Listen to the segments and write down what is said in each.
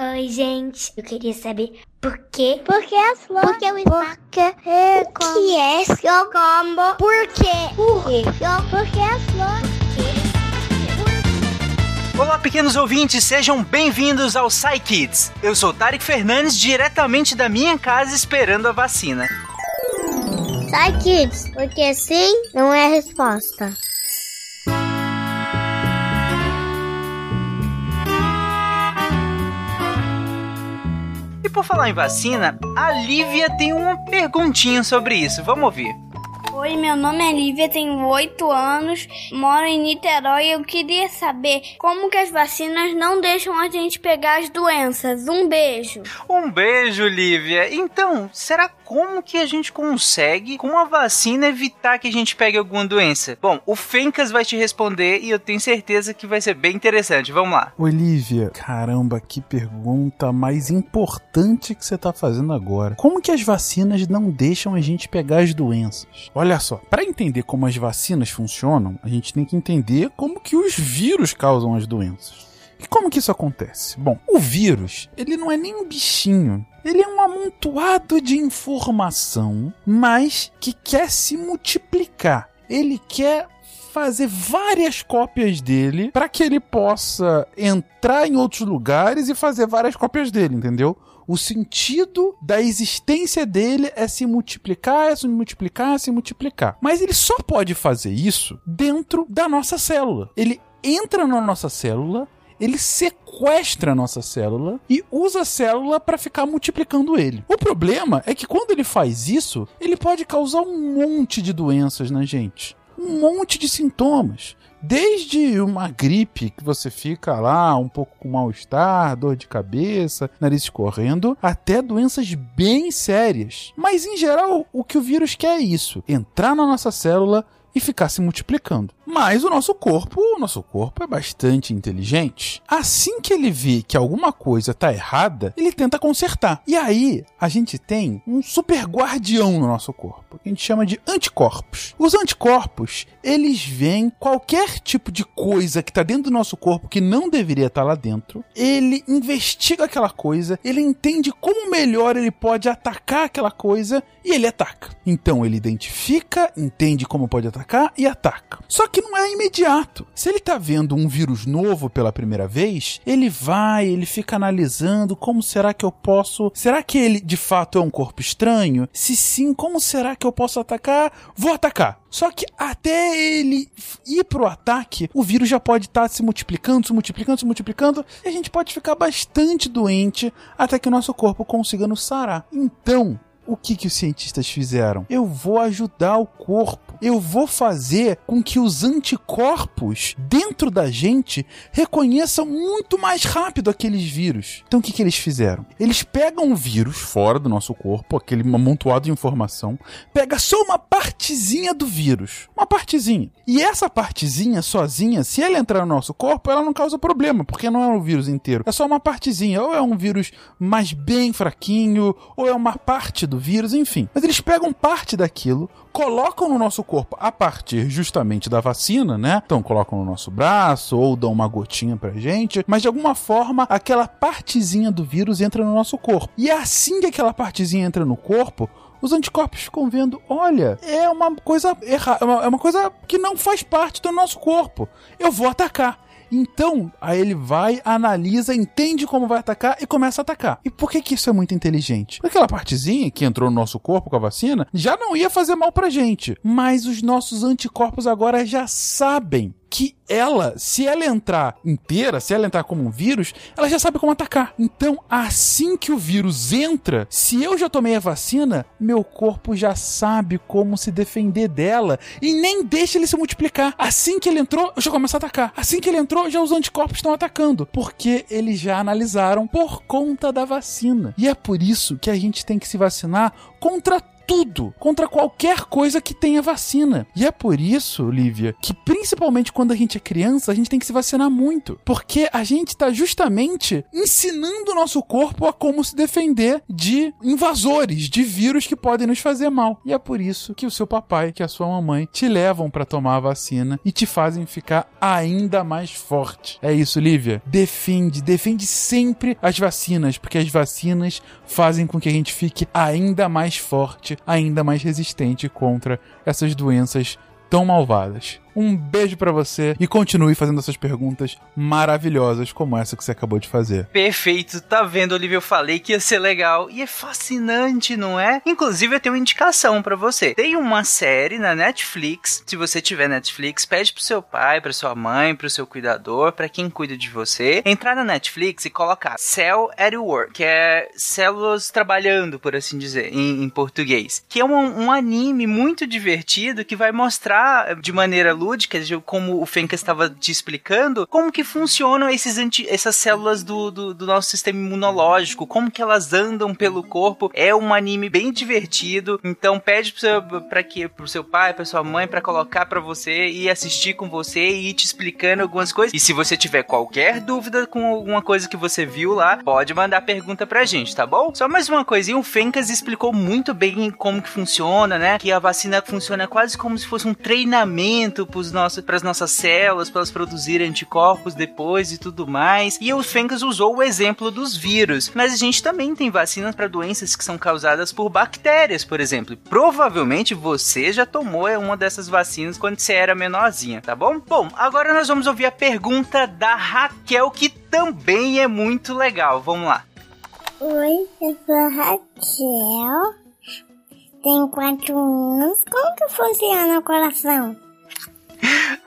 Oi, gente. Eu queria saber por quê? Por que as flores? Por que o Porque é o que é seu combo? Por quê? Por quê? Por que as flores? Olá, pequenos ouvintes, sejam bem-vindos ao Psy Kids. Eu sou Tarek Fernandes, diretamente da minha casa esperando a vacina. Sai, kids, porque sim não é a resposta. E por falar em vacina, a Lívia tem uma perguntinha sobre isso. Vamos ouvir. Oi, meu nome é Lívia, tenho 8 anos, moro em Niterói e eu queria saber como que as vacinas não deixam a gente pegar as doenças. Um beijo. Um beijo, Lívia. Então, será como que a gente consegue, com a vacina, evitar que a gente pegue alguma doença? Bom, o Fencas vai te responder e eu tenho certeza que vai ser bem interessante. Vamos lá. Olivia, caramba, que pergunta mais importante que você tá fazendo agora. Como que as vacinas não deixam a gente pegar as doenças? Olha só, para entender como as vacinas funcionam, a gente tem que entender como que os vírus causam as doenças. E como que isso acontece? Bom, o vírus, ele não é nem um bichinho. Ele é um amontoado de informação, mas que quer se multiplicar. Ele quer fazer várias cópias dele para que ele possa entrar em outros lugares e fazer várias cópias dele, entendeu? O sentido da existência dele é se multiplicar, é se multiplicar, é se multiplicar. Mas ele só pode fazer isso dentro da nossa célula. Ele entra na nossa célula, ele sequestra a nossa célula e usa a célula para ficar multiplicando ele. O problema é que quando ele faz isso, ele pode causar um monte de doenças na gente. Um monte de sintomas. Desde uma gripe que você fica lá um pouco com mal-estar, dor de cabeça, nariz escorrendo, até doenças bem sérias. Mas em geral, o que o vírus quer é isso: entrar na nossa célula e ficar se multiplicando. Mas o nosso corpo, o nosso corpo é bastante inteligente. Assim que ele vê que alguma coisa está errada, ele tenta consertar. E aí, a gente tem um super guardião no nosso corpo, que a gente chama de anticorpos. Os anticorpos, eles veem qualquer tipo de coisa que está dentro do nosso corpo que não deveria estar tá lá dentro. Ele investiga aquela coisa, ele entende como melhor ele pode atacar aquela coisa e ele ataca. Então ele identifica, entende como pode atacar e ataca. Só que não é imediato. Se ele tá vendo um vírus novo pela primeira vez, ele vai, ele fica analisando como será que eu posso. Será que ele de fato é um corpo estranho? Se sim, como será que eu posso atacar? Vou atacar. Só que até ele ir pro ataque, o vírus já pode estar tá se multiplicando, se multiplicando, se multiplicando, e a gente pode ficar bastante doente até que o nosso corpo consiga nos sarar. Então, o que, que os cientistas fizeram? Eu vou ajudar o corpo. Eu vou fazer com que os anticorpos dentro da gente reconheçam muito mais rápido aqueles vírus. Então o que, que eles fizeram? Eles pegam o vírus fora do nosso corpo, aquele amontoado de informação, pega só uma partezinha do vírus. Uma partezinha. E essa partezinha sozinha, se ela entrar no nosso corpo, ela não causa problema, porque não é o vírus inteiro. É só uma partezinha. Ou é um vírus mais bem fraquinho, ou é uma parte do vírus, enfim. Mas eles pegam parte daquilo, colocam no nosso corpo a partir justamente da vacina, né? Então colocam no nosso braço ou dão uma gotinha pra gente, mas de alguma forma aquela partezinha do vírus entra no nosso corpo. E é assim que aquela partezinha entra no corpo, os anticorpos ficam vendo, olha, é uma coisa errada, é uma coisa que não faz parte do nosso corpo. Eu vou atacar. Então, aí ele vai, analisa, entende como vai atacar e começa a atacar. E por que que isso é muito inteligente? Porque aquela partezinha que entrou no nosso corpo com a vacina já não ia fazer mal pra gente. Mas os nossos anticorpos agora já sabem que ela, se ela entrar inteira, se ela entrar como um vírus, ela já sabe como atacar. Então, assim que o vírus entra, se eu já tomei a vacina, meu corpo já sabe como se defender dela e nem deixa ele se multiplicar. Assim que ele entrou, eu já começo a atacar. Assim que ele entrou, já os anticorpos estão atacando, porque eles já analisaram por conta da vacina. E é por isso que a gente tem que se vacinar contra tudo, contra qualquer coisa que tenha vacina. E é por isso, Lívia, que principalmente quando a gente é criança, a gente tem que se vacinar muito. Porque a gente tá justamente ensinando o nosso corpo a como se defender de invasores, de vírus que podem nos fazer mal. E é por isso que o seu papai, que a sua mamãe, te levam para tomar a vacina e te fazem ficar ainda mais forte. É isso, Lívia. Defende, defende sempre as vacinas, porque as vacinas fazem com que a gente fique ainda mais forte ainda mais resistente contra essas doenças tão malvadas. Um beijo para você e continue fazendo essas perguntas maravilhosas como essa que você acabou de fazer. Perfeito, tá vendo, Olivia? Eu falei que ia ser legal e é fascinante, não é? Inclusive, eu tenho uma indicação para você. Tem uma série na Netflix. Se você tiver Netflix, pede pro seu pai, pra sua mãe, pro seu cuidador, para quem cuida de você, entrar na Netflix e colocar Cell at Work, que é células trabalhando, por assim dizer, em, em português. Que é um, um anime muito divertido que vai mostrar de maneira lúdica lúdicas, como o Fencas estava te explicando, como que funcionam esses anti, essas células do, do, do, nosso sistema imunológico, como que elas andam pelo corpo. É um anime bem divertido, então pede pro seu, pra que, pro seu pai, pra sua mãe, para colocar para você e assistir com você e ir te explicando algumas coisas. E se você tiver qualquer dúvida com alguma coisa que você viu lá, pode mandar pergunta pra gente, tá bom? Só mais uma coisinha, o Fencas explicou muito bem como que funciona, né? Que a vacina funciona quase como se fosse um treinamento para as nossas células, para elas produzirem anticorpos depois e tudo mais. E o Fencas usou o exemplo dos vírus, mas a gente também tem vacinas para doenças que são causadas por bactérias, por exemplo. provavelmente você já tomou uma dessas vacinas quando você era menorzinha, tá bom? Bom, agora nós vamos ouvir a pergunta da Raquel, que também é muito legal. Vamos lá. Oi, eu sou a Raquel. Tenho quatro anos. Como que funciona o coração?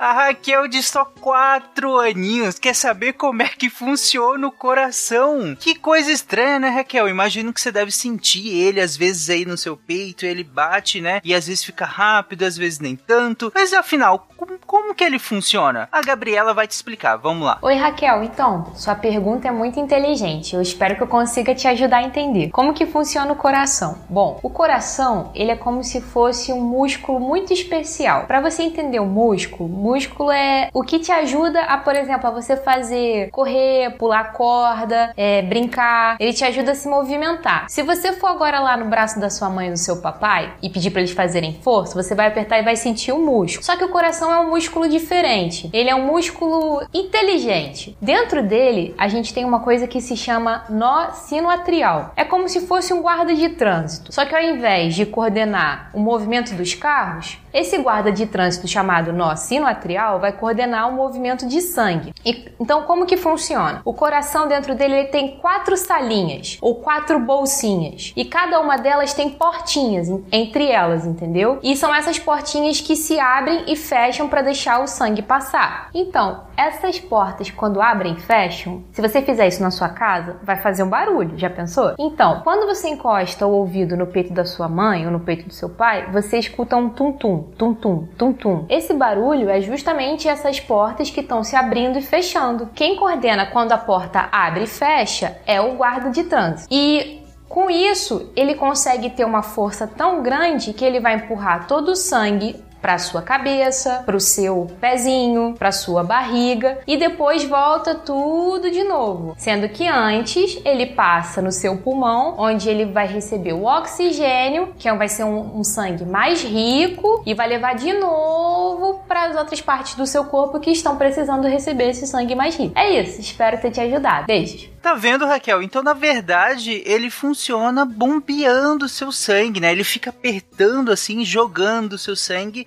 A Raquel de só quatro aninhos quer saber como é que funciona o coração. Que coisa estranha, né, Raquel? Imagino que você deve sentir ele às vezes aí no seu peito, ele bate, né? E às vezes fica rápido, às vezes nem tanto. Mas afinal, como, como que ele funciona? A Gabriela vai te explicar. Vamos lá. Oi, Raquel. Então, sua pergunta é muito inteligente. Eu espero que eu consiga te ajudar a entender. Como que funciona o coração? Bom, o coração, ele é como se fosse um músculo muito especial. Para você entender o músculo, músculo é o que te ajuda a, por exemplo, a você fazer correr, pular corda, é, brincar. Ele te ajuda a se movimentar. Se você for agora lá no braço da sua mãe ou do seu papai e pedir para eles fazerem força, você vai apertar e vai sentir o músculo. Só que o coração é um músculo diferente. Ele é um músculo inteligente. Dentro dele, a gente tem uma coisa que se chama nó sinoatrial. É como se fosse um guarda de trânsito. Só que ao invés de coordenar o movimento dos carros, esse guarda de trânsito chamado nó sinoatrial vai coordenar o movimento de sangue. E, então, como que funciona? O coração dentro dele tem quatro salinhas ou quatro bolsinhas e cada uma delas tem portinhas entre elas, entendeu? E são essas portinhas que se abrem e fecham para deixar o sangue passar. Então, essas portas quando abrem e fecham, se você fizer isso na sua casa, vai fazer um barulho. Já pensou? Então, quando você encosta o ouvido no peito da sua mãe ou no peito do seu pai, você escuta um tum-tum, tum-tum, tum-tum. Esse barulho é justamente essas portas que estão se abrindo e fechando. Quem coordena quando a porta abre e fecha é o guarda de trânsito. E com isso, ele consegue ter uma força tão grande que ele vai empurrar todo o sangue para sua cabeça, para o seu pezinho, para sua barriga e depois volta tudo de novo. Sendo que antes ele passa no seu pulmão, onde ele vai receber o oxigênio, que vai ser um, um sangue mais rico e vai levar de novo para as outras partes do seu corpo que estão precisando receber esse sangue mais rico. É isso, espero ter te ajudado. Beijos. Tá vendo, Raquel? Então, na verdade, ele funciona bombeando seu sangue, né? Ele fica apertando assim, jogando seu sangue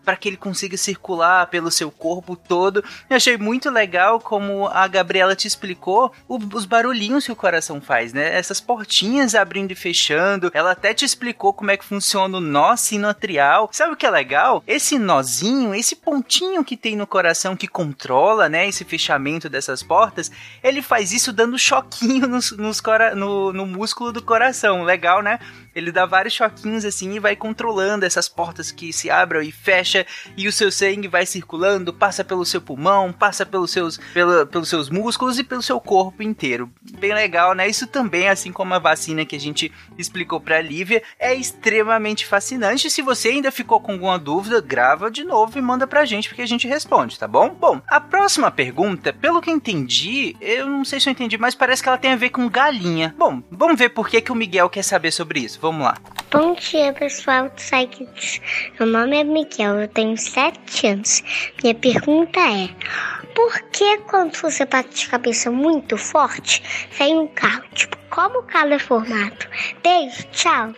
para que ele consiga circular pelo seu corpo todo. Eu achei muito legal como a Gabriela te explicou o, os barulhinhos que o coração faz, né? Essas portinhas abrindo e fechando. Ela até te explicou como é que funciona o nó sinoatrial. Sabe o que é legal? Esse nozinho, esse pontinho que tem no coração que controla, né, esse fechamento dessas portas, ele faz isso dando choquinho nos, nos cora no, no músculo do coração. Legal, né? Ele dá vários choquinhos assim e vai controlando essas portas que se abrem e fecham fecha e o seu sangue vai circulando, passa pelo seu pulmão, passa pelos seus, pelos seus músculos e pelo seu corpo inteiro. Bem legal, né? Isso também, assim como a vacina que a gente explicou pra Lívia, é extremamente fascinante. Se você ainda ficou com alguma dúvida, grava de novo e manda pra gente porque a gente responde, tá bom? Bom, a próxima pergunta, pelo que entendi, eu não sei se eu entendi, mas parece que ela tem a ver com galinha. Bom, vamos ver por que, que o Miguel quer saber sobre isso. Vamos lá. Bom dia, pessoal do Psychics. Meu nome é Miguel, eu tenho 7 anos. Minha pergunta é: por que quando você bate a cabeça muito forte, sai um carro? Tipo, como o carro é formado? Beijo, tchau.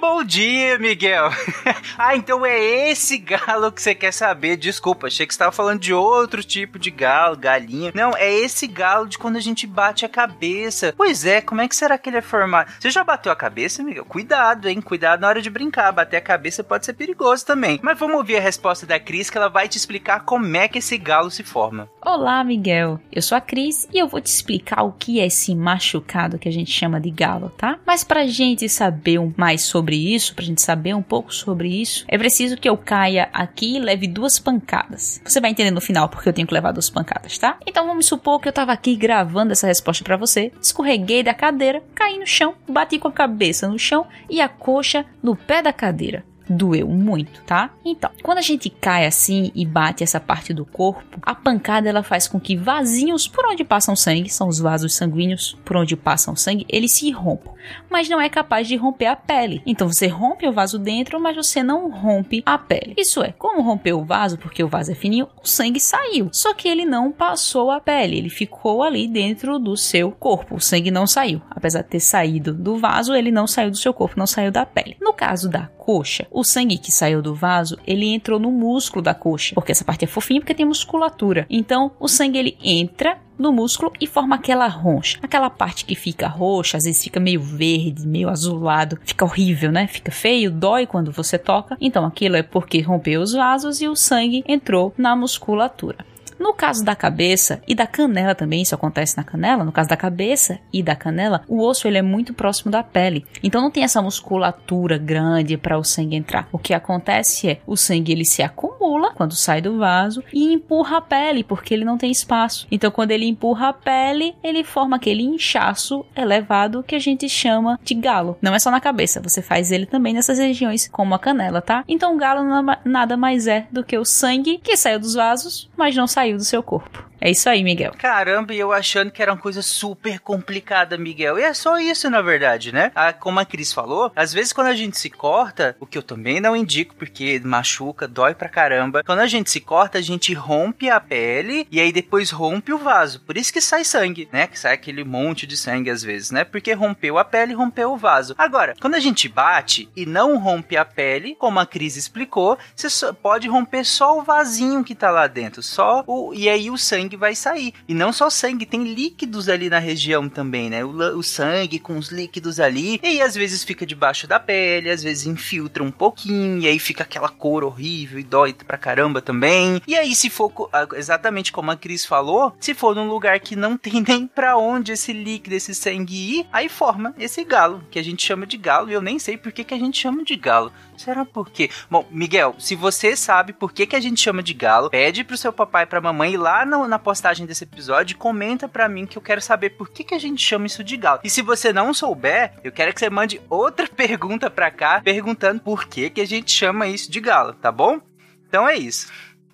Bom dia, Miguel. ah, então é esse galo que você quer saber. Desculpa, achei que você estava falando de outro tipo de galo, galinha. Não, é esse galo de quando a gente bate a cabeça. Pois é, como é que será que ele é formado? Você já bateu a cabeça, Miguel? Cuidado, hein? Cuidado na hora de brincar. Bater a cabeça pode ser perigoso também. Mas vamos ouvir a resposta da Cris, que ela vai te explicar como é que esse galo se forma. Olá, Miguel. Eu sou a Cris e eu vou te explicar o que é esse machucado que a gente chama de galo, tá? Mas pra gente saber mais sobre isso, pra gente saber um pouco sobre isso, é preciso que eu caia aqui e leve duas pancadas. Você vai entender no final porque eu tenho que levar duas pancadas, tá? Então vamos supor que eu tava aqui gravando essa resposta para você, escorreguei da cadeira, caí no chão, bati com a cabeça no chão e a coxa no pé da cadeira doeu muito, tá? Então, quando a gente cai assim e bate essa parte do corpo, a pancada ela faz com que vasinhos por onde passam sangue, são os vasos sanguíneos por onde passam sangue, eles se rompam, mas não é capaz de romper a pele. Então você rompe o vaso dentro, mas você não rompe a pele. Isso é, como rompeu o vaso, porque o vaso é fininho, o sangue saiu. Só que ele não passou a pele, ele ficou ali dentro do seu corpo. O sangue não saiu. Apesar de ter saído do vaso, ele não saiu do seu corpo, não saiu da pele. No caso da coxa, o sangue que saiu do vaso, ele entrou no músculo da coxa, porque essa parte é fofinha porque tem musculatura. Então, o sangue ele entra no músculo e forma aquela roncha. Aquela parte que fica roxa, às vezes fica meio verde, meio azulado, fica horrível, né? Fica feio, dói quando você toca. Então aquilo é porque rompeu os vasos e o sangue entrou na musculatura. No caso da cabeça e da canela também, isso acontece na canela, no caso da cabeça e da canela, o osso ele é muito próximo da pele. Então não tem essa musculatura grande para o sangue entrar. O que acontece é o sangue ele se acumula quando sai do vaso e empurra a pele porque ele não tem espaço. Então quando ele empurra a pele, ele forma aquele inchaço elevado que a gente chama de galo. Não é só na cabeça, você faz ele também nessas regiões como a canela, tá? Então o galo nada mais é do que o sangue que saiu dos vasos, mas não saiu do seu corpo. É isso aí, Miguel. Caramba, e eu achando que era uma coisa super complicada, Miguel. E é só isso, na verdade, né? Ah, como a Cris falou, às vezes quando a gente se corta, o que eu também não indico, porque machuca, dói pra caramba. Quando a gente se corta, a gente rompe a pele e aí depois rompe o vaso. Por isso que sai sangue, né? Que sai aquele monte de sangue às vezes, né? Porque rompeu a pele, rompeu o vaso. Agora, quando a gente bate e não rompe a pele, como a Cris explicou, você pode romper só o vasinho que tá lá dentro, só o e aí o sangue vai sair. E não só sangue, tem líquidos ali na região também, né? O, o sangue com os líquidos ali. E aí, às vezes fica debaixo da pele, às vezes infiltra um pouquinho, e aí fica aquela cor horrível e dói pra caramba também. E aí, se for exatamente como a Cris falou, se for num lugar que não tem nem pra onde esse líquido, esse sangue ir, aí forma esse galo, que a gente chama de galo, e eu nem sei por que, que a gente chama de galo. Será por quê? Bom, Miguel, se você sabe por que, que a gente chama de galo, pede pro seu papai e pra mamãe lá no, na postagem desse episódio comenta pra mim que eu quero saber por que, que a gente chama isso de galo. E se você não souber, eu quero que você mande outra pergunta pra cá, perguntando por que, que a gente chama isso de galo, tá bom? Então é isso.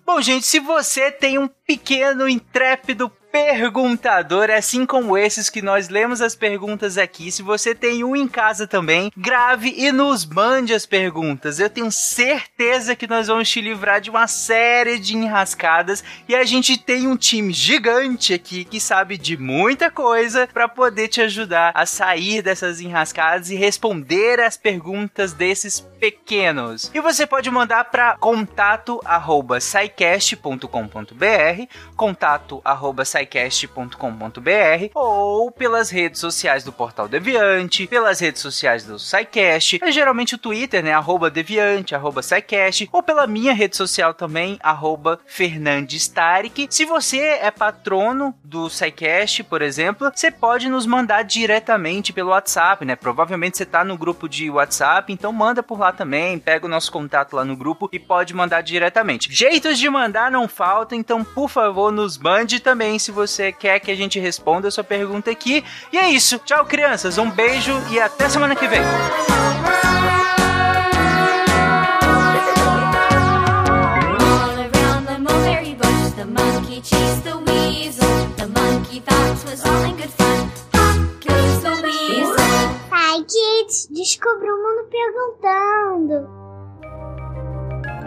Bom, gente, se você tem um pequeno intrépido perguntador, assim como esses que nós lemos as perguntas aqui. Se você tem um em casa também, grave e nos mande as perguntas. Eu tenho certeza que nós vamos te livrar de uma série de enrascadas e a gente tem um time gigante aqui que sabe de muita coisa para poder te ajudar a sair dessas enrascadas e responder as perguntas desses pequenos. E você pode mandar para contato@saicast.com.br, contato@saicast scicast.com.br ou pelas redes sociais do Portal Deviante, pelas redes sociais do SciCast, é geralmente o Twitter, né, arroba Deviante, arroba SciCast, ou pela minha rede social também, arroba Fernandes Tarek. Se você é patrono do SciCast, por exemplo, você pode nos mandar diretamente pelo WhatsApp, né? Provavelmente você tá no grupo de WhatsApp, então manda por lá também, pega o nosso contato lá no grupo e pode mandar diretamente. Jeitos de mandar não faltam, então por favor nos mande também se você quer que a gente responda a sua pergunta aqui. E é isso. Tchau, crianças. Um beijo e até semana que vem. Pai Kids, descubra o mundo perguntando.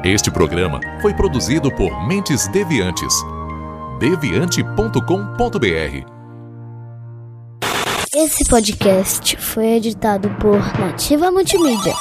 Este programa foi produzido por Mentes Deviantes. deviante.com.br Esse podcast foi editado por Nativa Multimídia.